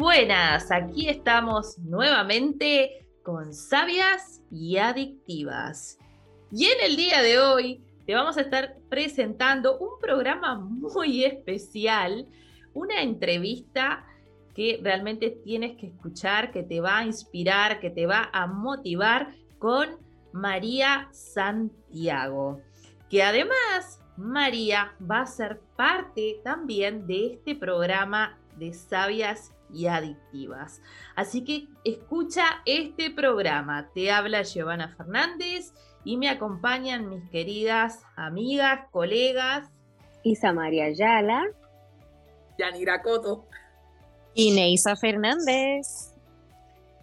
buenas, aquí estamos nuevamente con sabias y adictivas. Y en el día de hoy te vamos a estar presentando un programa muy especial, una entrevista que realmente tienes que escuchar, que te va a inspirar, que te va a motivar con María Santiago, que además María va a ser parte también de este programa de sabias y adictivas. Así que escucha este programa. Te habla Giovanna Fernández y me acompañan mis queridas amigas, colegas. Isa María Ayala. Yanira Coto. Y Neisa Fernández.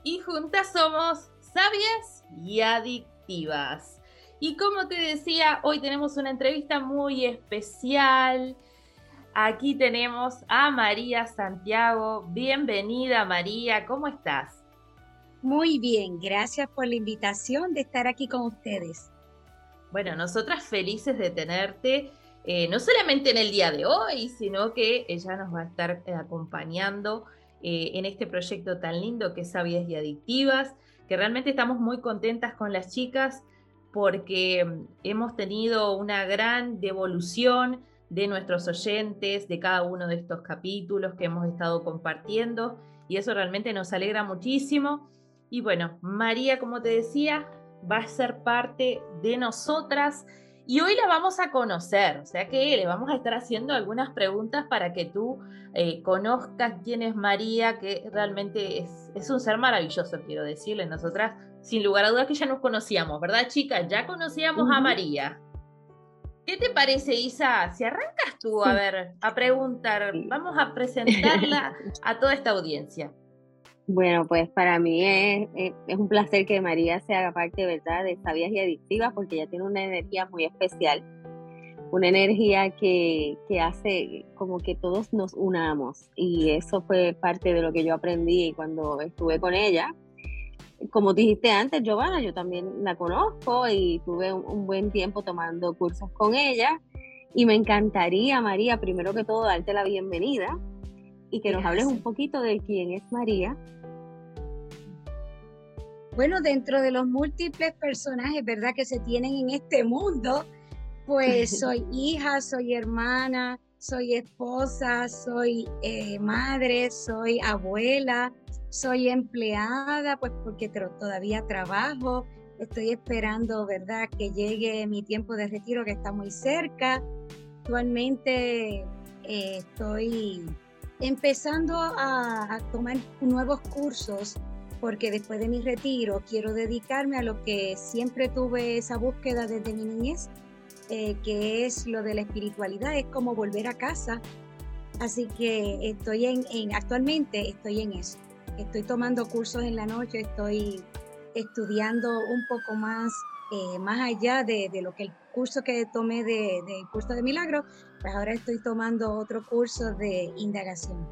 Y juntas somos sabias y adictivas. Y como te decía, hoy tenemos una entrevista muy especial Aquí tenemos a María Santiago. Bienvenida María, ¿cómo estás? Muy bien, gracias por la invitación de estar aquí con ustedes. Bueno, nosotras felices de tenerte, eh, no solamente en el día de hoy, sino que ella nos va a estar eh, acompañando eh, en este proyecto tan lindo que es Sabias y Adictivas, que realmente estamos muy contentas con las chicas porque mm, hemos tenido una gran devolución de nuestros oyentes, de cada uno de estos capítulos que hemos estado compartiendo y eso realmente nos alegra muchísimo. Y bueno, María, como te decía, va a ser parte de nosotras y hoy la vamos a conocer, o sea que le vamos a estar haciendo algunas preguntas para que tú eh, conozcas quién es María, que realmente es, es, un ser maravilloso, quiero decirle. Nosotras, sin lugar a dudas, que ya nos conocíamos, ¿verdad, chicas? Ya conocíamos a María. ¿Qué te parece, Isa? Si arrancas tú, a ver, a preguntar, vamos a presentarla a toda esta audiencia. Bueno, pues para mí es, es, un placer que María se haga parte, ¿verdad?, de Sabias y Adictivas, porque ella tiene una energía muy especial, una energía que, que hace como que todos nos unamos. Y eso fue parte de lo que yo aprendí cuando estuve con ella, como dijiste antes, Giovanna, yo también la conozco y tuve un, buen tiempo tomando cursos con ella. Y me encantaría, María, primero que todo, darte la bienvenida y que nos hables un poquito de quién es María. Bueno, dentro de los múltiples personajes, ¿verdad?, que se tienen en este mundo, pues soy hija, soy hermana, soy esposa, soy eh, madre, soy abuela, soy empleada, pues porque todavía trabajo, estoy esperando, ¿verdad?, que llegue mi tiempo de retiro que está muy cerca. Actualmente eh, estoy empezando a, a, tomar nuevos cursos porque después de mi retiro quiero dedicarme a lo que siempre tuve esa búsqueda desde mi niñez, eh, que es lo de la espiritualidad, es como volver a casa. Así que estoy en, en actualmente estoy en eso estoy tomando cursos en la noche, estoy estudiando un poco más, eh, más allá de, lo que el curso que tomé de curso de milagro, pues ahora estoy tomando otro curso de indagación.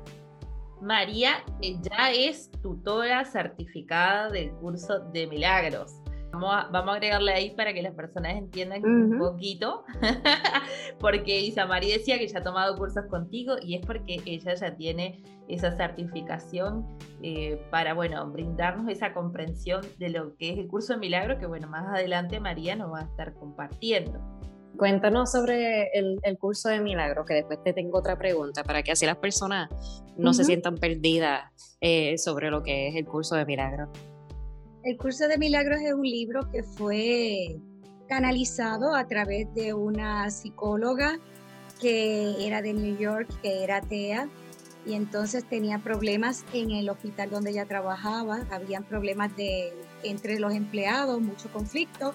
María eh, ya es tutora certificada del curso de milagros. Vamos a, agregarle ahí para que las personas entiendan un poquito, porque Isa María decía que ya ha tomado cursos contigo y es porque ella ya tiene esa certificación eh, para, bueno, brindarnos esa comprensión de lo que es el curso de milagro, que, bueno, más adelante María nos va a estar compartiendo. Cuéntanos sobre el, curso de milagro, que después te tengo otra pregunta, para que así las personas no se sientan perdidas eh, sobre lo que es el curso de milagro. El curso de milagros es un libro que fue canalizado a través de una psicóloga que era de New York, que era atea, y entonces tenía problemas en el hospital donde ella trabajaba, habían problemas de, entre los empleados, mucho conflicto,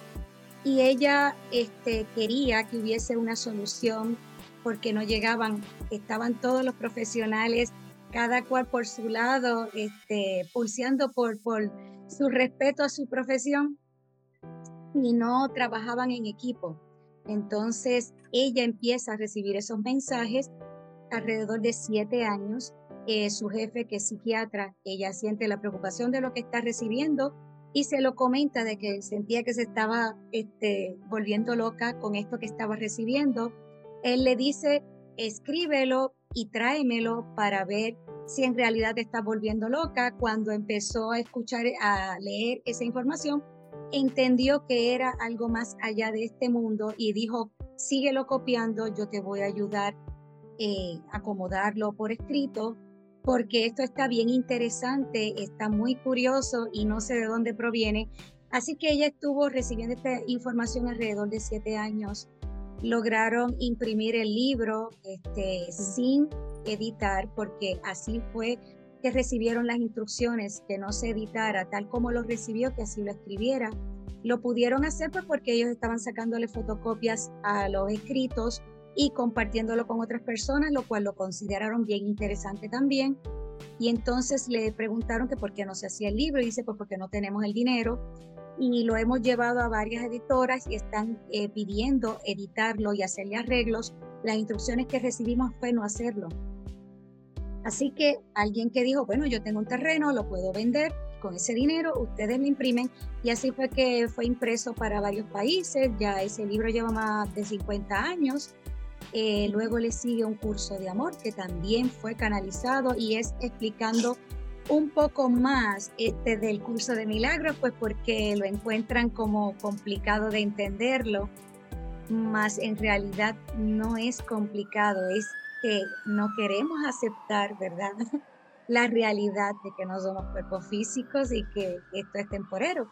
y ella este, quería que hubiese una solución porque no llegaban, estaban todos los profesionales, cada cual por su lado, este, pulseando por, por su respeto a su profesión y no trabajaban en equipo. Entonces ella empieza a recibir esos mensajes alrededor de siete años. Eh, su jefe, que es psiquiatra, ella siente la preocupación de lo que está recibiendo y se lo comenta de que sentía que se estaba este, volviendo loca con esto que estaba recibiendo. Él le dice, escríbelo y tráemelo para ver si en realidad te estás volviendo loca. Cuando empezó a escuchar, a leer esa información, entendió que era algo más allá de este mundo y dijo, síguelo copiando, yo te voy a ayudar eh, a acomodarlo por escrito, porque esto está bien interesante, está muy curioso y no sé de dónde proviene. Así que ella estuvo recibiendo esta información alrededor de siete años. Lograron imprimir el libro este, sin editar, porque así fue que recibieron las instrucciones, que no se editara tal como lo recibió, que así lo escribiera. Lo pudieron hacer pues porque ellos estaban sacándole fotocopias a los escritos y compartiéndolo con otras personas, lo cual lo consideraron bien interesante también. Y entonces le preguntaron que por qué no se hacía el libro y dice pues porque no tenemos el dinero y lo hemos llevado a varias editoras y están eh, pidiendo editarlo y hacerle arreglos. Las instrucciones que recibimos fue no hacerlo. Así que alguien que dijo, bueno, yo tengo un terreno, lo puedo vender, con ese dinero ustedes lo imprimen y así fue que fue impreso para varios países, ya ese libro lleva más de 50 años. Eh, luego le sigue un curso de amor que también fue canalizado y es explicando un poco más este del curso de milagros, pues porque lo encuentran como complicado de entenderlo, más en realidad no es complicado, es que no queremos aceptar, ¿verdad? La realidad de que no somos cuerpos físicos y que esto es temporero.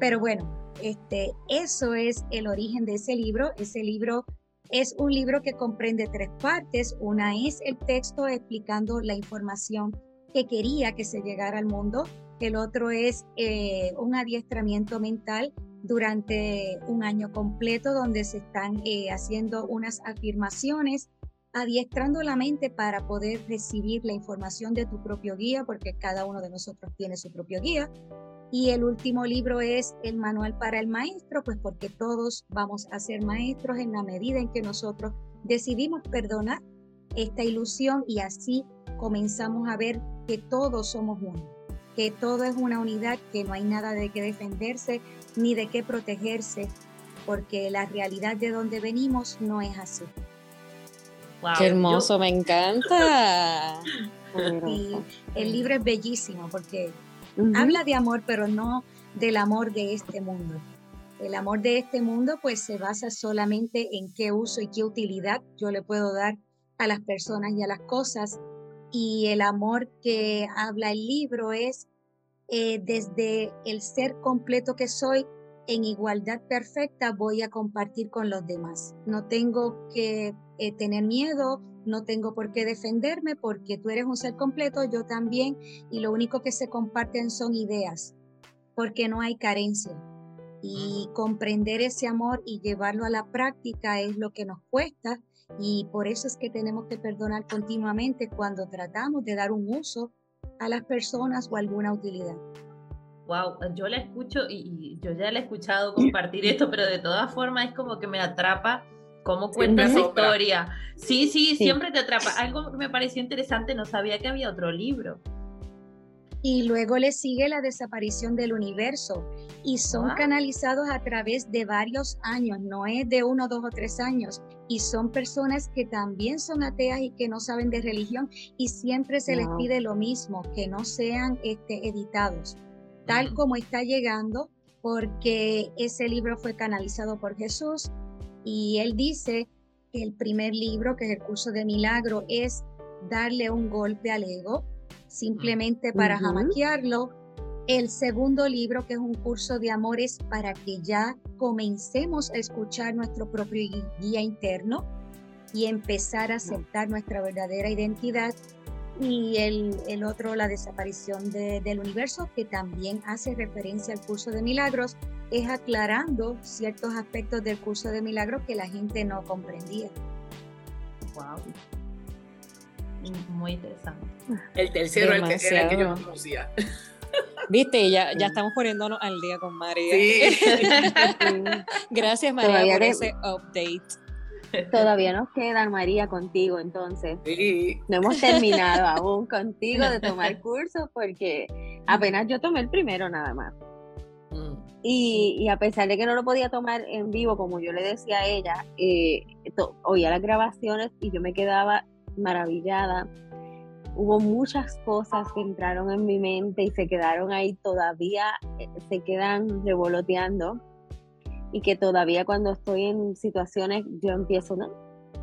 Pero bueno, este, eso es el origen de ese libro. Ese libro es un libro que comprende tres partes. Una es el texto explicando la información que quería que se llegara al mundo. El otro es eh, un adiestramiento mental durante un año completo donde se están eh, haciendo unas afirmaciones adiestrando la mente para poder recibir la información de tu propio guía, porque cada uno de nosotros tiene su propio guía. Y el último libro es el manual para el maestro, pues porque todos vamos a ser maestros en la medida en que nosotros decidimos perdonar esta ilusión y así comenzamos a ver que todos somos uno, que todo es una unidad, que no hay nada de qué defenderse ni de qué protegerse, porque la realidad de donde venimos no es así. Qué hermoso, me encanta. Y el libro es bellísimo porque habla de amor, pero no del amor de este mundo. El amor de este mundo pues se basa solamente en qué uso y qué utilidad yo le puedo dar a las personas y a las cosas. Y el amor que habla el libro es eh, desde el ser completo que soy en igualdad perfecta voy a compartir con los demás. No tengo que eh, tener miedo, no tengo por qué defenderme porque tú eres un ser completo, yo también, y lo único que se comparten son ideas, porque no hay carencia. Y comprender ese amor y llevarlo a la práctica es lo que nos cuesta y por eso es que tenemos que perdonar continuamente cuando tratamos de dar un uso a las personas o alguna utilidad. Wow, yo la escucho y, yo ya la he escuchado compartir esto, pero de todas formas es como que me atrapa cómo cuenta esa historia. Sí, sí, siempre te atrapa. Algo que me pareció interesante, no sabía que había otro libro. Y luego le sigue la desaparición del universo y son canalizados a través de varios años, no es de uno, dos o tres años. Y son personas que también son ateas y que no saben de religión y siempre se les pide lo mismo, que no sean este, editados tal como está llegando, porque ese libro fue canalizado por Jesús y él dice que el primer libro, que es el curso de milagro, es darle un golpe al ego, simplemente para jamaquearlo. El segundo libro, que es un curso de amor, es para que ya comencemos a escuchar nuestro propio guía interno y empezar a aceptar nuestra verdadera identidad y el, otro, la desaparición del universo, que también hace referencia al curso de milagros, es aclarando ciertos aspectos del curso de milagros que la gente no comprendía. Wow. Muy interesante. El tercero, el que, era que yo no conocía. Viste, ya, ya estamos poniéndonos al día con María. Sí. Gracias, María, por ese update. Todavía nos quedan, María, contigo, entonces. Sí. No hemos terminado aún contigo de tomar curso porque apenas yo tomé el primero nada más. Mm. Y, a pesar de que no lo podía tomar en vivo, como yo le decía a ella, eh, oía las grabaciones y yo me quedaba maravillada hubo muchas cosas que entraron en mi mente y se quedaron ahí todavía, eh, se quedan revoloteando y que todavía cuando estoy en situaciones yo empiezo, no,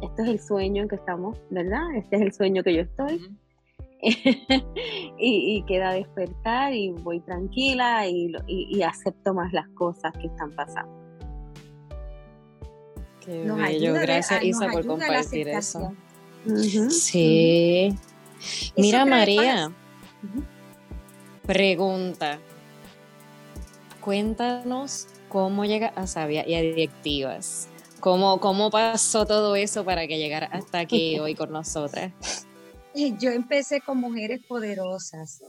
este es el sueño en que estamos, ¿verdad? Este es el sueño que yo estoy. y, queda despertar y voy tranquila y, acepto más las cosas que están pasando. Qué bello, gracias Isa por compartir eso. Sí. Mira María, pregunta, cuéntanos cómo llega a Sabia y Adictivas. ¿Cómo, ¿Cómo pasó todo eso para que llegara hasta aquí hoy con nosotras? Yo empecé con mujeres poderosas,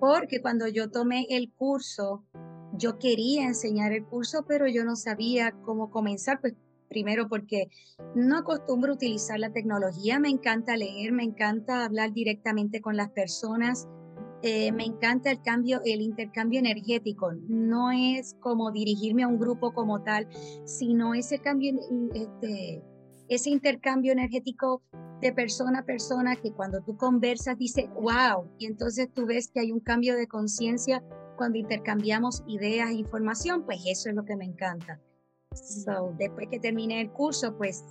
porque cuando yo tomé el curso, yo quería enseñar el curso, pero yo no sabía cómo comenzar, pues primero porque no acostumbro utilizar la tecnología, me encanta leer, me encanta hablar directamente con las personas, eh, me encanta el cambio, el intercambio energético. No es como dirigirme a un grupo como tal, sino ese cambio, este, ese intercambio energético de persona a persona que cuando tú conversas dice wow, y entonces tú ves que hay un cambio de conciencia cuando intercambiamos ideas e información, pues eso es lo que me encanta. So, después que terminé el curso, pues,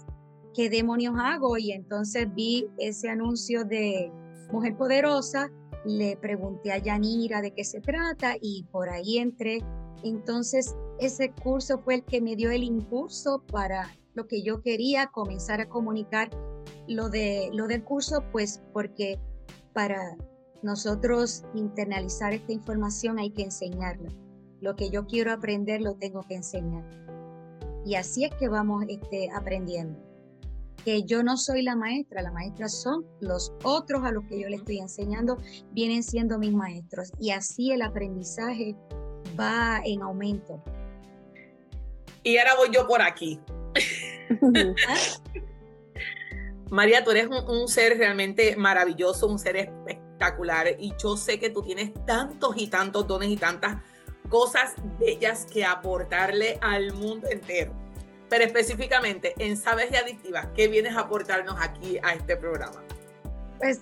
¿qué demonios hago? Y entonces vi ese anuncio de Mujer Poderosa le pregunté a Yanira de qué se trata y por ahí entré. Entonces, ese curso fue el que me dio el impulso para lo que yo quería, comenzar a comunicar lo, de, lo del curso, pues porque para nosotros internalizar esta información hay que enseñarla. Lo que yo quiero aprender lo tengo que enseñar. Y así es que vamos este, aprendiendo que yo no soy la maestra, la maestra son los otros a los que yo le estoy enseñando, vienen siendo mis maestros y así el aprendizaje va en aumento. Y ahora voy yo por aquí. María, tú eres un, ser realmente maravilloso, un ser espectacular y yo sé que tú tienes tantos y tantos dones y tantas cosas bellas que aportarle al mundo entero pero específicamente en Sabes y Adictivas, ¿qué vienes a aportarnos aquí a este programa? Pues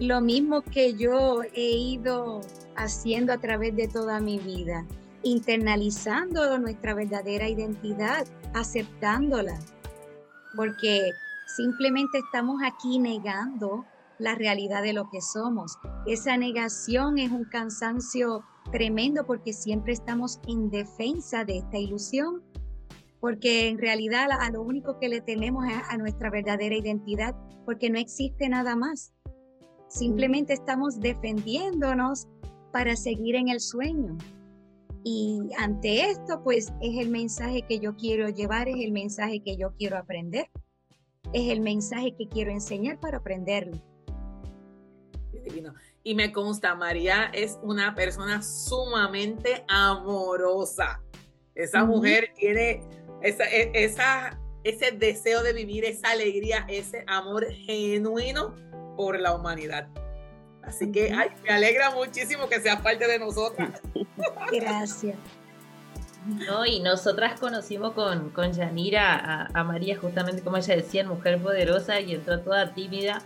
lo mismo que yo he ido haciendo a través de toda mi vida, internalizando nuestra verdadera identidad, aceptándola, porque simplemente estamos aquí negando la realidad de lo que somos. Esa negación es un cansancio tremendo porque siempre estamos en defensa de esta ilusión porque en realidad a lo único que le tenemos es a nuestra verdadera identidad, porque no existe nada más. Simplemente estamos defendiéndonos para seguir en el sueño. Y ante esto, pues es el mensaje que yo quiero llevar, es el mensaje que yo quiero aprender, es el mensaje que quiero enseñar para aprenderlo. Y me consta, María es una persona sumamente amorosa. Esa mujer tiene e, esa, ese deseo de vivir, esa alegría, ese amor genuino por la humanidad. Así que me alegra muchísimo que seas parte de nosotras. Gracias. No, y nosotras conocimos con, con Yanira a, María, justamente como ella decía, mujer poderosa y entró toda tímida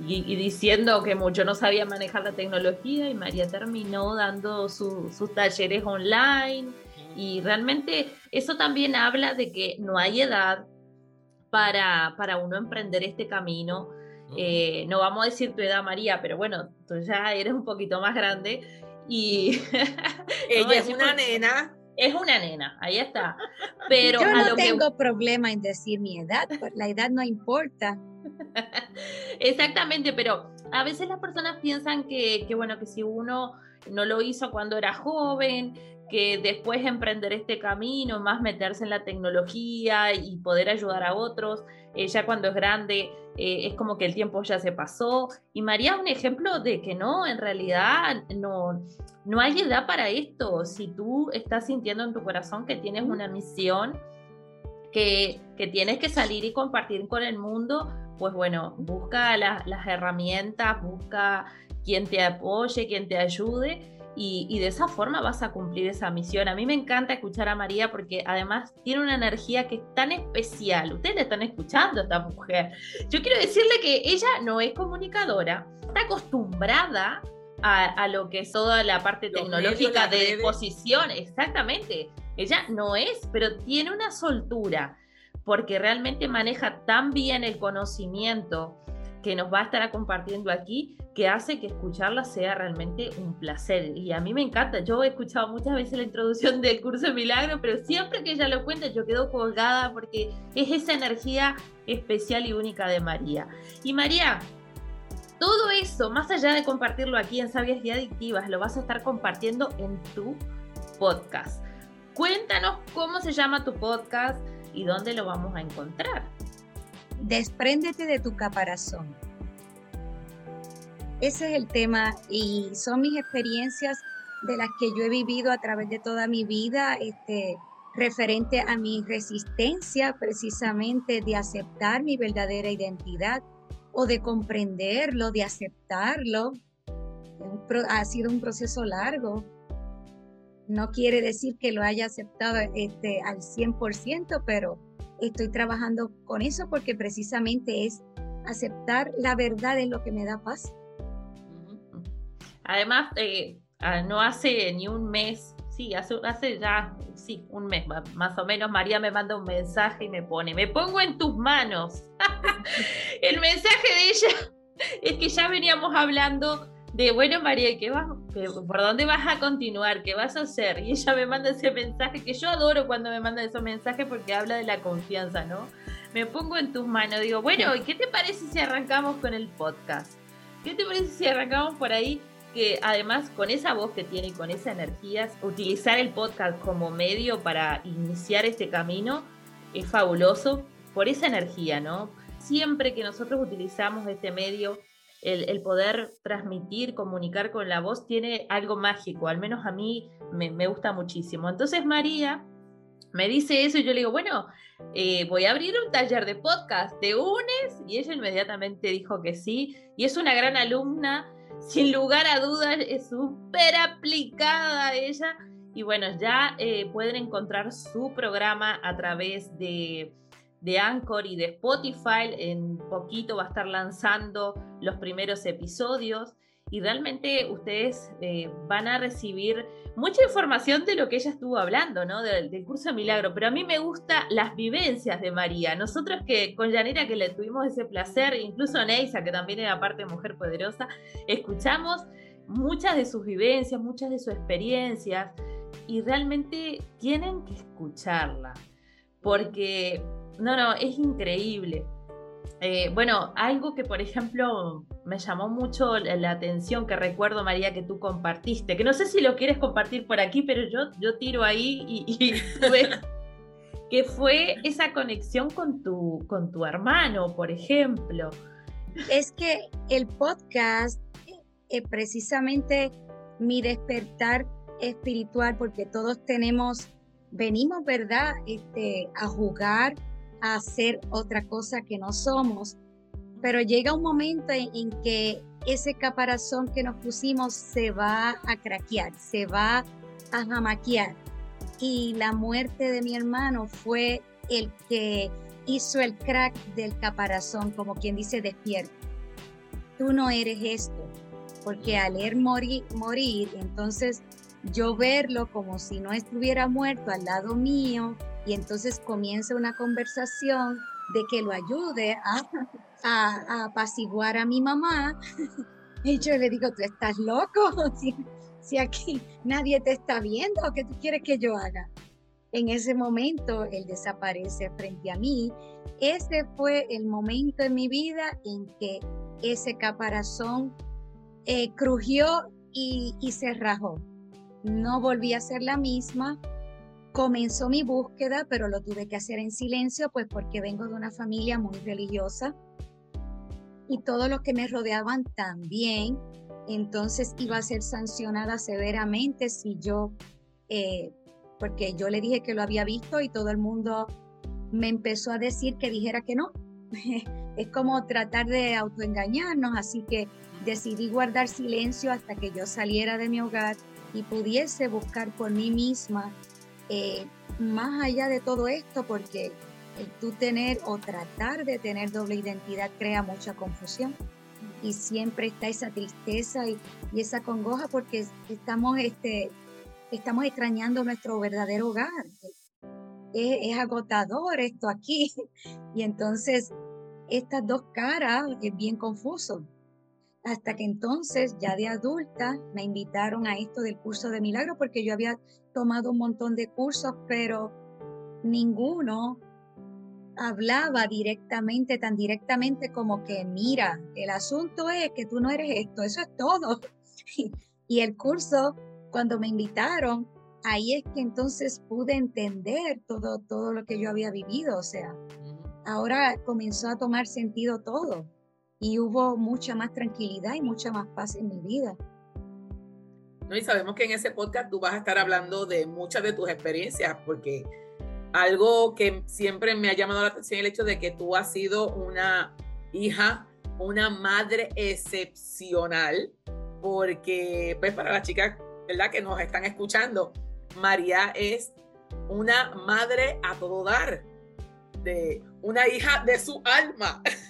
y, diciendo que mucho no sabía manejar la tecnología y María terminó dando sus talleres online y realmente eso también habla de que no hay edad para, para uno emprender este camino. Eh, no vamos a decir tu edad, María, pero bueno, tú ya eres un poquito más grande y... Ella es una nena. Es una nena, ahí está. Pero Yo no tengo problema en decir mi edad, pues la edad no importa. Exactamente, pero a veces las personas piensan que, que, bueno, que si uno no lo hizo cuando era joven, que después emprender este camino, más meterse en la tecnología y poder ayudar a otros, eh, ya cuando es grande eh, es como que el tiempo ya se pasó. Y María es un ejemplo de que no, en realidad no, no hay edad para esto. Si tú estás sintiendo en tu corazón que tienes una misión, que, que tienes que salir y compartir con el mundo, pues bueno, busca las herramientas, busca quien te apoye, quien te ayude y, de esa forma vas a cumplir esa misión. A mí me encanta escuchar a María porque además tiene una energía que es tan especial. Ustedes le están escuchando a esta mujer. Yo quiero decirle que ella no es comunicadora, está acostumbrada a, lo que es toda la parte tecnológica de exposición, exactamente. Ella no es, pero tiene una soltura porque realmente maneja tan bien el conocimiento que nos va a estar compartiendo aquí, que hace que escucharla sea realmente un placer. Y a mí me encanta, yo he escuchado muchas veces la introducción del curso de milagro, pero siempre que ella lo cuenta yo quedo colgada porque es esa energía especial y única de María. Y María, todo eso, más allá de compartirlo aquí en Sabias y Adictivas, lo vas a estar compartiendo en tu podcast. Cuéntanos cómo se llama tu podcast y dónde lo vamos a encontrar. Despréndete de tu caparazón. Ese es el tema y son mis experiencias de las que yo he vivido a través de toda mi vida, este, referente a mi resistencia precisamente de aceptar mi verdadera identidad o de comprenderlo, de aceptarlo. Ha sido un proceso largo. No quiere decir que lo haya aceptado este, al 100%, pero estoy trabajando con eso porque precisamente es aceptar la verdad es lo que me da paz. Además, eh, ah, no hace ni un mes, sí, hace, hace ya, sí, un mes más o menos, María me manda un mensaje y me pone, me pongo en tus manos. El mensaje de ella es que ya veníamos hablando de, bueno, María, ¿qué vas, ¿por dónde vas a continuar? ¿Qué vas a hacer? Y ella me manda ese mensaje, que yo adoro cuando me manda esos mensajes porque habla de la confianza, ¿no? Me pongo en tus manos, digo, bueno, ¿y qué te parece si arrancamos con el podcast? ¿Qué te parece si arrancamos por ahí? Que además con esa voz que tiene y con esa energía, utilizar el podcast como medio para iniciar este camino es fabuloso por esa energía, ¿no? Siempre que nosotros utilizamos este medio, el, poder transmitir, comunicar con la voz tiene algo mágico, al menos a mí me, gusta muchísimo. Entonces María me dice eso y yo le digo, bueno, eh, voy a abrir un taller de podcast, ¿te unes? Y ella inmediatamente dijo que sí, y es una gran alumna, sin lugar a dudas, es súper aplicada ella. Y bueno, ya eh, pueden encontrar su programa a través de de Anchor y de Spotify. En poquito va a estar lanzando los primeros episodios y realmente ustedes eh, van a recibir mucha información de lo que ella estuvo hablando, ¿no? Del, curso de milagro. Pero a mí me gustan las vivencias de María. Nosotros que con Yanira que le tuvimos ese placer, incluso Neisa, que también era parte Mujer Poderosa, escuchamos muchas de sus vivencias, muchas de sus experiencias y realmente tienen que escucharla. Porque no, no, es increíble. Eh, bueno, algo que por ejemplo me llamó mucho la, atención, que recuerdo María que tú compartiste, que no sé si lo quieres compartir por aquí, pero yo, yo tiro ahí y, que fue esa conexión con tu, con tu hermano, por ejemplo. Es que el podcast es precisamente mi despertar espiritual, porque todos tenemos, venimos, ¿verdad?, este, a jugar a hacer otra cosa que no somos. Pero llega un momento en, que ese caparazón que nos pusimos se va a craquear, se va a jamaquear. Y la muerte de mi hermano fue el que hizo el crack del caparazón, como quien dice despierto. Tú no eres esto, porque al él morir, morir, entonces yo verlo como si no estuviera muerto al lado mío, y entonces comienza una conversación de que lo ayude a, a, apaciguar a mi mamá. Y yo le digo, tú estás loco, si, si aquí nadie te está viendo, ¿qué tú quieres que yo haga? En ese momento él desaparece frente a mí. Ese fue el momento en mi vida en que ese caparazón eh, crujió y, y se rajó. No volví a ser la misma, comenzó mi búsqueda, pero lo tuve que hacer en silencio, pues porque vengo de una familia muy religiosa y todos los que me rodeaban también. Entonces iba a ser sancionada severamente si yo, eh, porque yo le dije que lo había visto y todo el mundo me empezó a decir que dijera que no. es como tratar de autoengañarnos, así que decidí guardar silencio hasta que yo saliera de mi hogar y pudiese buscar por mí misma eh, más allá de todo esto, porque el tú tener o tratar de tener doble identidad crea mucha confusión y siempre está esa tristeza y, esa congoja porque estamos, este, estamos extrañando nuestro verdadero hogar. Es, es, agotador esto aquí y entonces estas dos caras es bien confuso. Hasta que entonces, ya de adulta, me invitaron a esto del curso de milagro porque yo había tomado un montón de cursos, pero ninguno hablaba directamente, tan directamente como que, mira, el asunto es que tú no eres esto, eso es todo. y el curso, cuando me invitaron, ahí es que entonces pude entender todo, todo lo que yo había vivido, o sea, ahora comenzó a tomar sentido todo y hubo mucha más tranquilidad y mucha más paz en mi vida. No, y sabemos que en ese podcast tú vas a estar hablando de muchas de tus experiencias, porque algo que siempre me ha llamado la atención es el hecho de que tú has sido una hija, una madre excepcional, porque pues para las chicas, ¿verdad? Que nos están escuchando, María es una madre a todo dar, de una hija de su alma.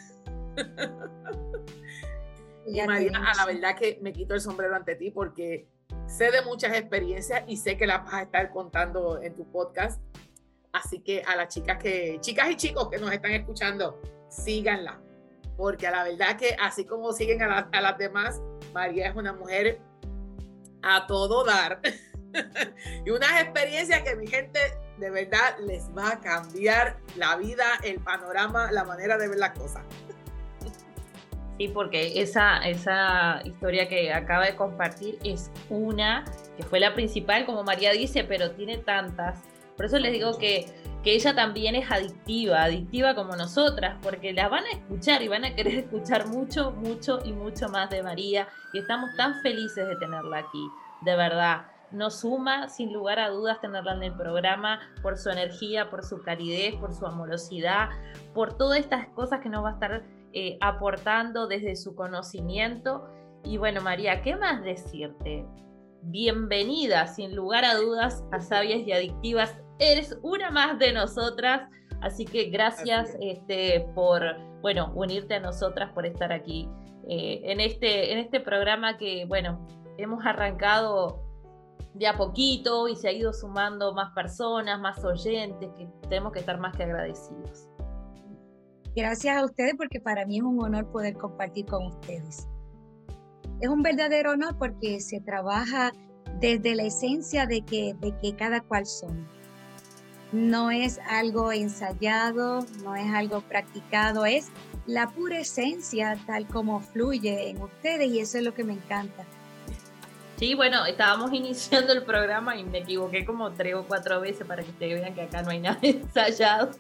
y María, a la verdad que me quito el sombrero ante ti porque sé de muchas experiencias y sé que las vas a estar contando en tu podcast. Así que a las chicas que, chicas y chicos que nos están escuchando, síganla. Porque a la verdad que así como siguen a, a las demás, María es una mujer a todo dar. y unas experiencias que mi gente de verdad les va a cambiar la vida, el panorama, la manera de ver las cosas. Sí, porque esa, esa historia que acaba de compartir es una, que fue la principal, como María dice, pero tiene tantas. Por eso les digo que, que ella también es adictiva, adictiva como nosotras, porque la van a escuchar y van a querer escuchar mucho, mucho y mucho más de María. Y estamos tan felices de tenerla aquí, de verdad nos suma sin lugar a dudas tenerla en el programa por su energía, por su calidez, por su amorosidad, por todas estas cosas que nos va a estar eh, aportando desde su conocimiento. Y bueno, María, ¿qué más decirte? Bienvenida, sin lugar a dudas, a Sabias y Adictivas. Eres una más de nosotras, así que gracias este, por, bueno, unirte a nosotras, por estar aquí eh, en, este, en este programa que, bueno, hemos arrancado de a poquito y se ha ido sumando más personas, más oyentes, que tenemos que estar más que agradecidos. Gracias a ustedes porque para mí es un honor poder compartir con ustedes. Es un verdadero honor porque se trabaja desde la esencia de que, de que cada cual son. No es algo ensayado, no es algo practicado, es la pura esencia tal como fluye en ustedes y eso es lo que me encanta. Sí, bueno, estábamos iniciando el programa y me equivoqué como tres o cuatro veces para que ustedes vean que acá no hay nada ensayado.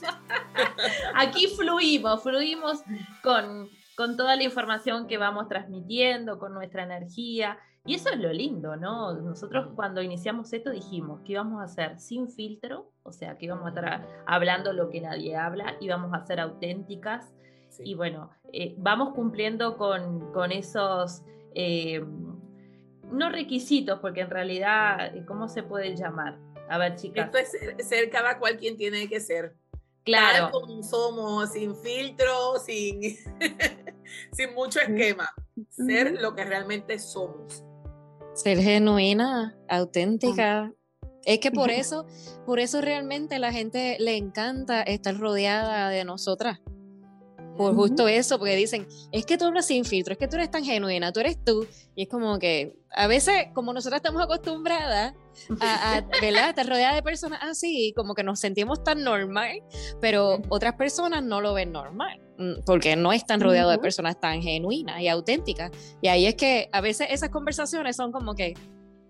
Aquí fluimos, fluimos con, con toda la información que vamos transmitiendo, con nuestra energía. Y eso es lo lindo, ¿no? Nosotros cuando iniciamos esto dijimos que íbamos a hacer sin filtro, o sea, que íbamos a estar hablando lo que nadie habla, íbamos a ser auténticas. Y bueno, eh, vamos cumpliendo con, con esos... Eh, no requisitos, porque en realidad, eh, ¿cómo se puede llamar? A ver, chicas. Esto es ser, cada cual quien tiene que ser. Claro. como somos, sin filtro, sin, sin mucho esquema. Ser lo que realmente somos. Ser genuina, auténtica. Es que por eso, por eso realmente la gente le encanta estar rodeada de nosotras por justo eso, porque dicen, es que tú hablas sin filtro, es que tú eres tan genuina, tú eres tú. Y es como que a veces, como nosotras estamos acostumbradas a, ¿verdad? estar rodeada de personas así, como que nos sentimos tan normal, pero otras personas no lo ven normal, mm, porque no están rodeados de personas tan genuinas y auténticas. Y ahí es que a veces esas conversaciones son como que,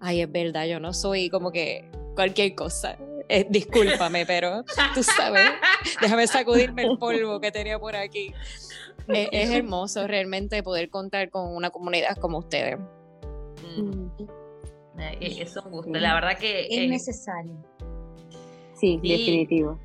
ay, es verdad, yo no soy como que cualquier cosa. Eh, discúlpame, pero tú sabes, déjame sacudirme el polvo que tenía por aquí. Es hermoso realmente poder contar con una comunidad como ustedes. Mm. Es un gusto, la verdad que... Es necesario. Sí, definitivo.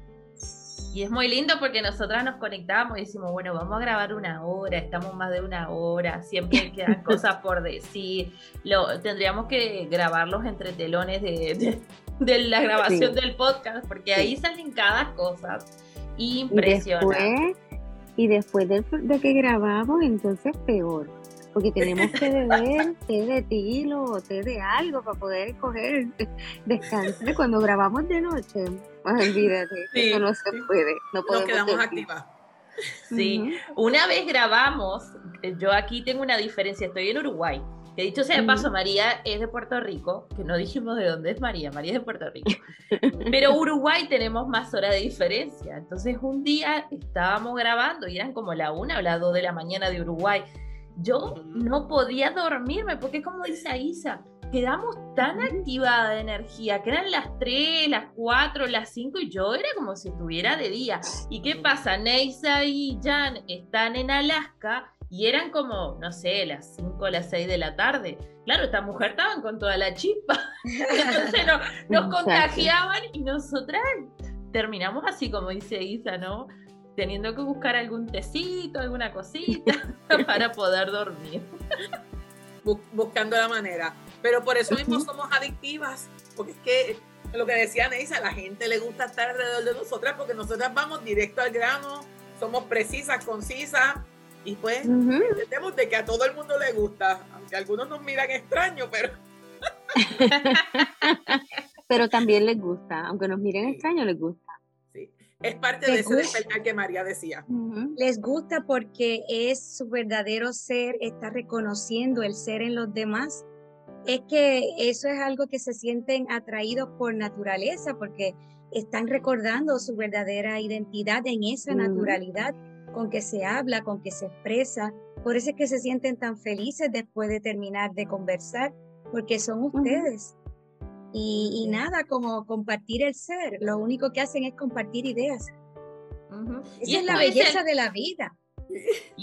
Y es muy lindo porque nosotras nos conectamos y decimos, bueno, vamos a grabar una hora, estamos más de una hora, siempre quedan cosas por decir. Lo, tendríamos que grabar los entretelones de, de, la grabación del podcast, porque ahí salen cada cosa impresionante. Y después, de, de que grabamos, entonces peor porque tenemos que beber té de tilo o té de algo para poder coger descanso. Cuando grabamos de noche, olvídate, eso no se puede. No Nos quedamos activas. Sí, una vez grabamos, eh, yo aquí tengo una diferencia, estoy en Uruguay. Que dicho sea de paso, María es de Puerto Rico, que no dijimos de dónde es María, María es de Puerto Rico. Pero Uruguay tenemos más horas de diferencia. Entonces un día estábamos grabando y eran como la una o las dos de la mañana de Uruguay yo no podía dormirme, porque como dice Aisa, quedamos tan activada de energía, que eran las 3, las 4, las 5 y yo era como si estuviera de día. ¿Y qué pasa? Neisa y Jan están en Alaska y eran como, no sé, las 5, las 6 de la tarde. Claro, esta mujer estaban con toda la chispa. Entonces nos contagiaban y nosotras terminamos así como dice Isa, ¿no? Teniendo que buscar algún tecito, alguna cosita para poder dormir. Buscando la manera. Pero por eso mismo somos adictivas, porque es que lo que decía Neisa, a la gente le gusta estar alrededor de nosotras porque nosotras vamos directo al grano, somos precisas, concisas y pues entendemos de que a todo el mundo le gusta, aunque algunos nos miran extraño, pero... pero también les gusta, aunque nos miren extraño, les gusta. Es parte de ese despertar que María decía. Les gusta porque es su verdadero ser, está reconociendo el ser en los demás. Es que eso es algo que se sienten atraídos por naturaleza porque están recordando su verdadera identidad en esa naturalidad con que se habla, con que se expresa. Por eso es que se sienten tan felices después de terminar de conversar, porque son ustedes. Y, nada, como compartir el ser, lo único que hacen es compartir ideas. Esa es la belleza de la vida.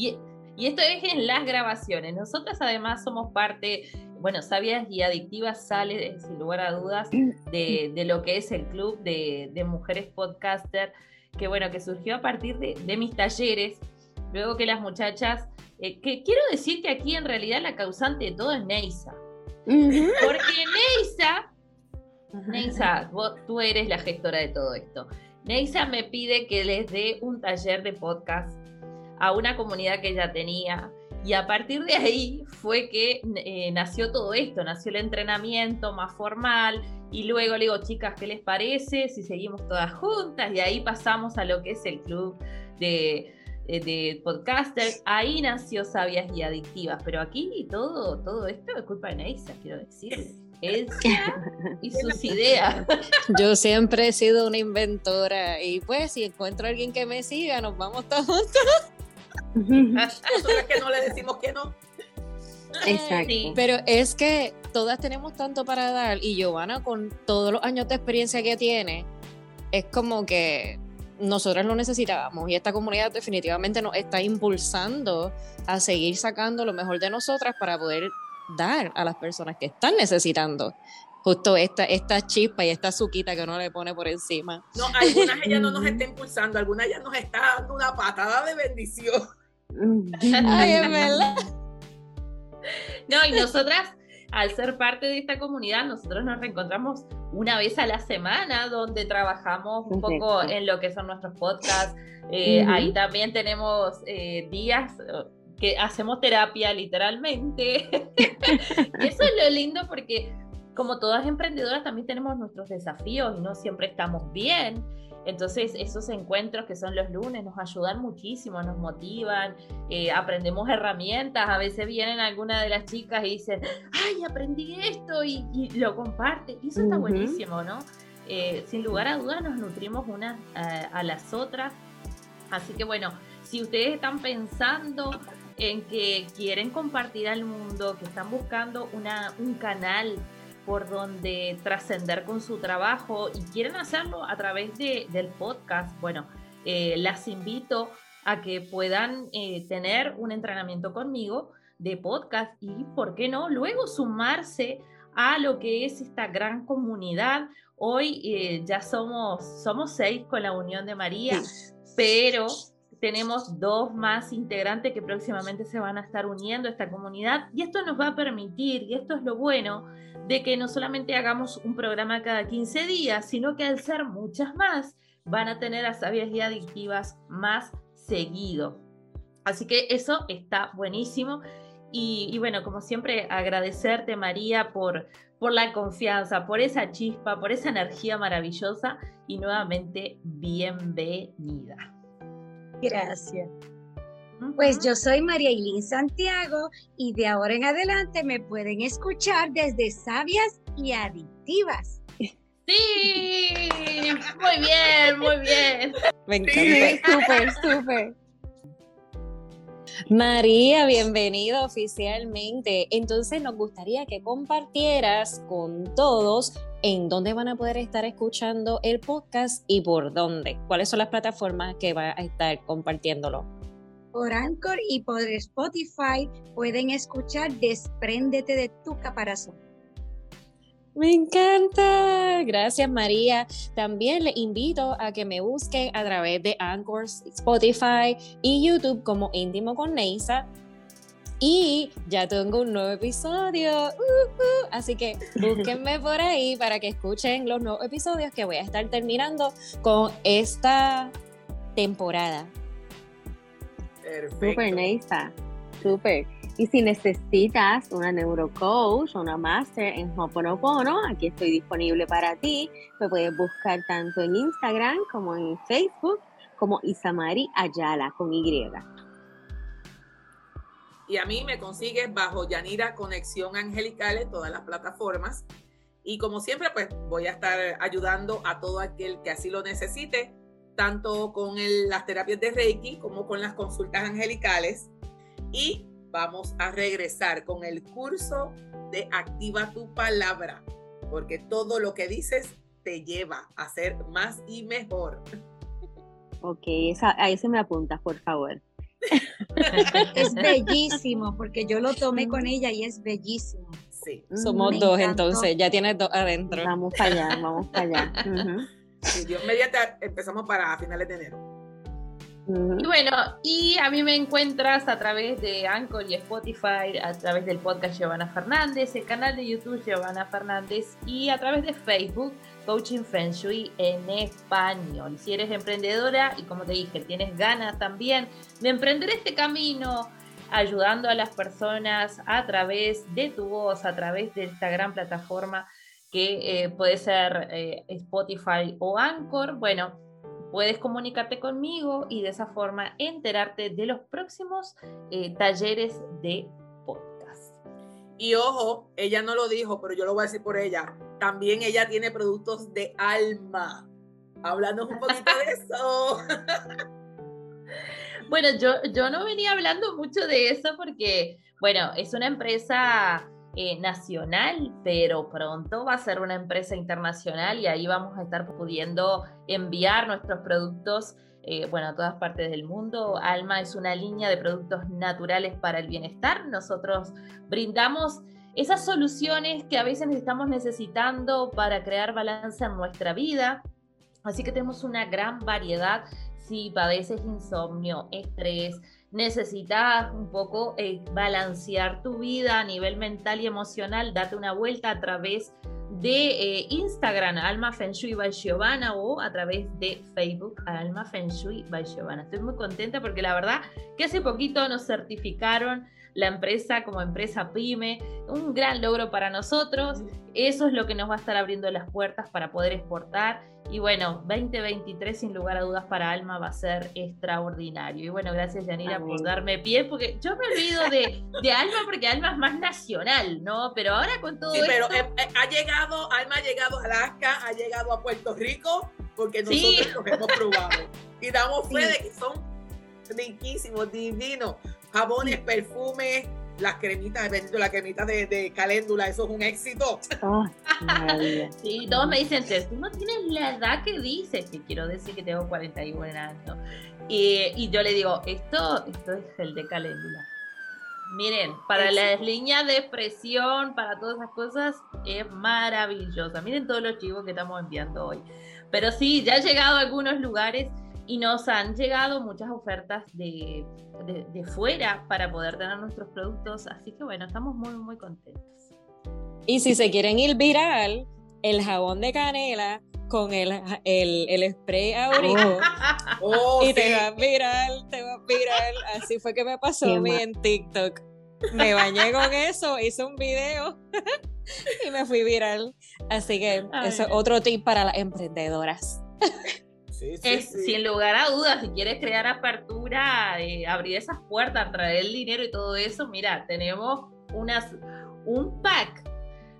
Y, esto es en las grabaciones. Nosotras además somos parte, bueno, Sabias y Adictivas sale sin lugar a dudas de, lo que es el club de, mujeres podcaster, que bueno, que surgió a partir de, mis talleres, luego que las muchachas, eh, que quiero decir que aquí en realidad la causante de todo es Neisa. Porque Neisa Neisa, tú eres la gestora de todo esto. Neisa me pide que les dé un taller de podcast a una comunidad que ella tenía. Y a partir de ahí fue que eh, nació todo esto, nació el entrenamiento más formal. Y luego le digo, chicas, ¿qué les parece si seguimos todas juntas? Y ahí pasamos a lo que es el club de, eh, podcasters. Ahí nació Sabias y Adictivas. Pero aquí todo, todo esto es culpa de Neisa, quiero decirles y sus ideas. Yo siempre he sido una inventora y pues si encuentro a alguien que me siga, nos vamos todos juntos. Nosotros que no le decimos que no. Exacto. Pero es que todas tenemos tanto para dar y Giovanna con todos los años de experiencia que tiene, es como que nosotras lo necesitábamos y esta comunidad definitivamente nos está impulsando a seguir sacando lo mejor de nosotras para poder dar a las personas que están necesitando justo esta, esta chispa y esta suquita que uno le pone por encima. No, algunas ella no nos está impulsando, algunas ya nos está dando una patada de bendición. Ay, es verdad. No, y nosotras, al ser parte de esta comunidad, nosotros nos reencontramos una vez a la semana, donde trabajamos un poco en lo que son nuestros podcasts. Eh, ahí también tenemos eh, días que hacemos terapia literalmente. eso es lo lindo porque como todas emprendedoras también tenemos nuestros desafíos y no siempre estamos bien. Entonces esos encuentros que son los lunes nos ayudan muchísimo, nos motivan, eh, aprendemos herramientas, a veces vienen algunas de las chicas y dicen, ay, aprendí esto y, lo comparten. Y eso está buenísimo, ¿no? Eh, sin lugar a dudas nos nutrimos unas eh, a las otras. Así que bueno, si ustedes están pensando en que quieren compartir al mundo, que están buscando una, un canal por donde trascender con su trabajo y quieren hacerlo a través de, del podcast, bueno, eh, las invito a que puedan eh, tener un entrenamiento conmigo de podcast y, ¿por qué no?, luego sumarse a lo que es esta gran comunidad Hoy eh, ya somos, somos seis con la unión de María, pero tenemos dos más integrantes que próximamente se van a estar uniendo a esta comunidad y esto nos va a permitir, y esto es lo bueno, de que no solamente hagamos un programa cada 15 días, sino que al ser muchas más, van a tener a sabias y adictivas más seguido. Así que eso está buenísimo. Y, bueno, como siempre, agradecerte, María, por, por la confianza, por esa chispa, por esa energía maravillosa y nuevamente bienvenida. Gracias. Pues yo soy María Ilín Santiago y de ahora en adelante me pueden escuchar desde Sabias y Adictivas. Sí, muy bien, muy bien. Me encanta. Súper, súper. María, bienvenida oficialmente. Entonces nos gustaría que compartieras con todos en dónde van a poder estar escuchando el podcast y por dónde. ¿Cuáles son las plataformas que va a estar compartiéndolo? Por Anchor y por Spotify pueden escuchar Despréndete de tu caparazón. Me encanta. Gracias, María. También le invito a que me busquen a través de Anchor, Spotify y YouTube como Íntimo con Neisa. Y ya tengo un nuevo episodio. Uh, uh. así que búsquenme por ahí para que escuchen los nuevos episodios que voy a estar terminando con esta temporada. Perfecto. Super Neisa. Super. Y si necesitas una neurocoach o una máster en Hoponopono, aquí estoy disponible para ti. Me puedes buscar tanto en Instagram como en Facebook como Isamari Ayala con Y. Y a mí me consigues bajo Yanira Conexión Angelical en todas las plataformas. Y como siempre, pues voy a estar ayudando a todo aquel que así lo necesite, tanto con las terapias de Reiki como con las consultas angelicales. Y vamos a regresar con el curso de Activa tu palabra, porque todo lo que dices te lleva a ser más y mejor. Ok, esa, ahí se me apunta, por favor. es bellísimo, porque yo lo tomé con ella y es bellísimo. Sí. Somos dos, entonces, ya tienes dos adentro. Vamos para allá, vamos para allá. Dios mediante empezamos para finales de enero. Y bueno, y a mí me encuentras a través de Anchor y Spotify, a través del podcast Giovanna Fernández, el canal de YouTube Giovanna Fernández y a través de Facebook Coaching Feng en español. Si eres emprendedora y como te dije, tienes ganas también de emprender este camino, ayudando a las personas a través de tu voz, a través de esta gran plataforma que eh, puede ser eh, Spotify o Anchor, bueno, puedes comunicarte conmigo y de esa forma enterarte de los próximos eh, talleres de podcast. Y ojo, ella no lo dijo, pero yo lo voy a decir por ella. También ella tiene productos de alma. Háblanos un poquito de eso. bueno, yo, yo no venía hablando mucho de eso porque, bueno, es una empresa eh, nacional, pero pronto va a ser una empresa internacional y ahí vamos a estar pudiendo enviar nuestros productos eh, bueno, a todas partes del mundo. Alma es una línea de productos naturales para el bienestar. Nosotros brindamos esas soluciones que a veces estamos necesitando para crear balance en nuestra vida. Así que tenemos una gran variedad si padeces insomnio, estrés, necesitas un poco eh, balancear tu vida a nivel mental y emocional, date una vuelta a través de eh, Instagram, Alma Feng Shui by Giovanna, o a través de Facebook, Alma Feng Shui by Giovanna. Estoy muy contenta porque la verdad que hace poquito nos certificaron la empresa como empresa pyme, un gran logro para nosotros. Eso es lo que nos va a estar abriendo las puertas para poder exportar y bueno, 2023 sin lugar a dudas para Alma va a ser extraordinario. Y bueno, gracias Yanira por darme pie, porque yo me olvido de, de, Alma porque Alma es más nacional, ¿no? Pero ahora con todo sí, pero eh, eh, ha llegado, Alma ha llegado a Alaska, ha llegado a Puerto Rico, porque nosotros los hemos probado. Y damos fe de que son riquísimos, divinos. Jabones, perfumes, las cremitas, bendito, la cremita de, de, caléndula, eso es un éxito. Oh, sí, todos me dicen, tú no tienes la edad que dices, que quiero decir que tengo 41 años. Y, y yo le digo, esto, esto es el de caléndula. Miren, para las líneas de expresión, para todas esas cosas, es maravillosa. Miren todos los chivos que estamos enviando hoy. Pero sí, ya he llegado a algunos lugares y nos han llegado muchas ofertas de, de, fuera para poder tener nuestros productos. Así que bueno, estamos muy, muy contentos. Y si se quieren ir viral, el jabón de canela con el, el, el spray aurico oh, y te va viral, te va viral. Así fue que me pasó a mí en TikTok. Me bañé con eso, hice un video y me fui viral. Así que eso es otro tip para las emprendedoras. Sin lugar a dudas, si quieres crear apertura, eh, abrir esas puertas, traer el dinero y todo eso, mira, tenemos unas, un pack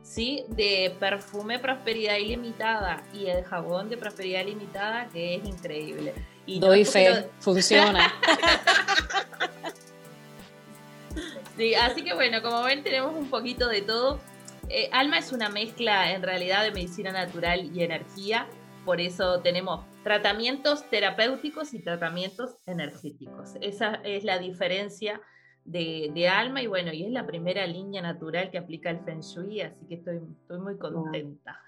¿sí? de perfume Prosperidad Ilimitada y el jabón de Prosperidad Ilimitada que es increíble. Y Doy fe, funciona. sí, así que bueno, como ven tenemos un poquito de todo. Eh, Alma es una mezcla en realidad de medicina natural y energía, por eso tenemos tratamientos terapéuticos y tratamientos energéticos. Esa es la diferencia de, alma y bueno, y es la primera línea natural que aplica el Feng Shui, así que estoy, estoy muy contenta.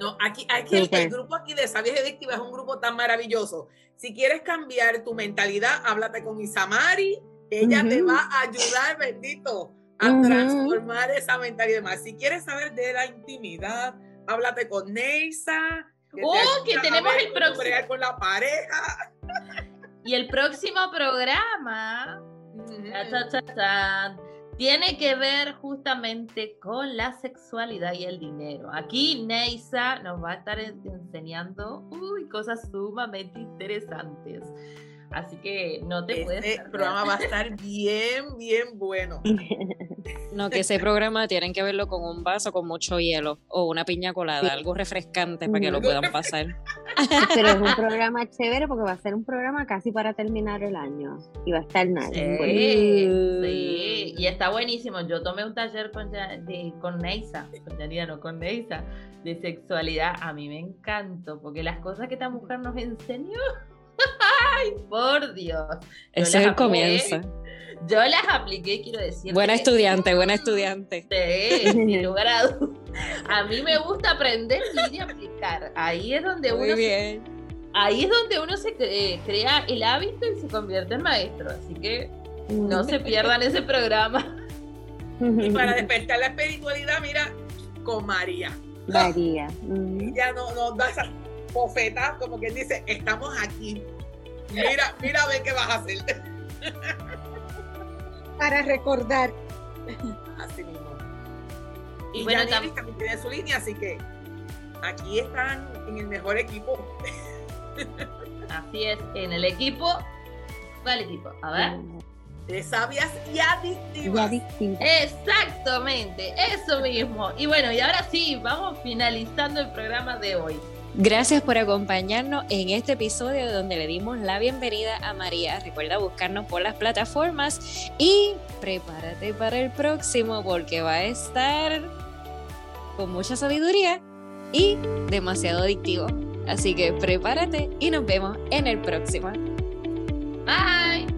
No, aquí, aquí el, grupo aquí de Sabias Adictivas es un grupo tan maravilloso. Si quieres cambiar tu mentalidad, háblate con Isamari, ella te va a ayudar, bendito, a transformar esa mentalidad. Más. Si quieres saber de la intimidad, háblate con Neisa. Oh, que tenemos el próximo. Con la pareja. Y el próximo programa tiene que ver justamente con la sexualidad y el dinero. Aquí Neisa nos va a estar enseñando uy, cosas sumamente interesantes. Así que no te puedes. Este programa va a estar bien, bien bueno. No, que ese programa tienen que verlo con un vaso con mucho hielo o una piña colada, algo refrescante para que lo puedan pasar. Pero es un programa chévere porque va a ser un programa casi para terminar el año y va a estar nada. Sí, y está buenísimo. Yo tomé un taller con, de, con Neisa, con con Neisa, de sexualidad. A mí me encantó porque las cosas que esta mujer nos enseñó. ¡Ay, por Dios! Ese es el comienzo. Yo las apliqué, quiero decir. Buena estudiante, buena estudiante. Sí, sin lugar a A mí me gusta aprender y aplicar. Ahí es donde Muy uno. bien. ahí es donde uno se crea el hábito y se convierte en maestro. Así que no se pierdan ese programa. Y para despertar la espiritualidad, mira, con María. María. Ya no nos da bofeta, como quien dice, estamos aquí. Mira, mira a ver qué vas a hacer. Para recordar. Así mismo. Y, bueno, también tiene su línea, así que aquí están en el mejor equipo. Así es, en el equipo. ¿Cuál equipo? A ver. De sabias y adictivas. Exactamente, eso mismo. Y bueno, y ahora sí, vamos finalizando el programa de hoy. Gracias por acompañarnos en este episodio donde le dimos la bienvenida a María. Recuerda buscarnos por las plataformas y prepárate para el próximo porque va a estar con mucha sabiduría y demasiado adictivo. Así que prepárate y nos vemos en el próximo. Bye.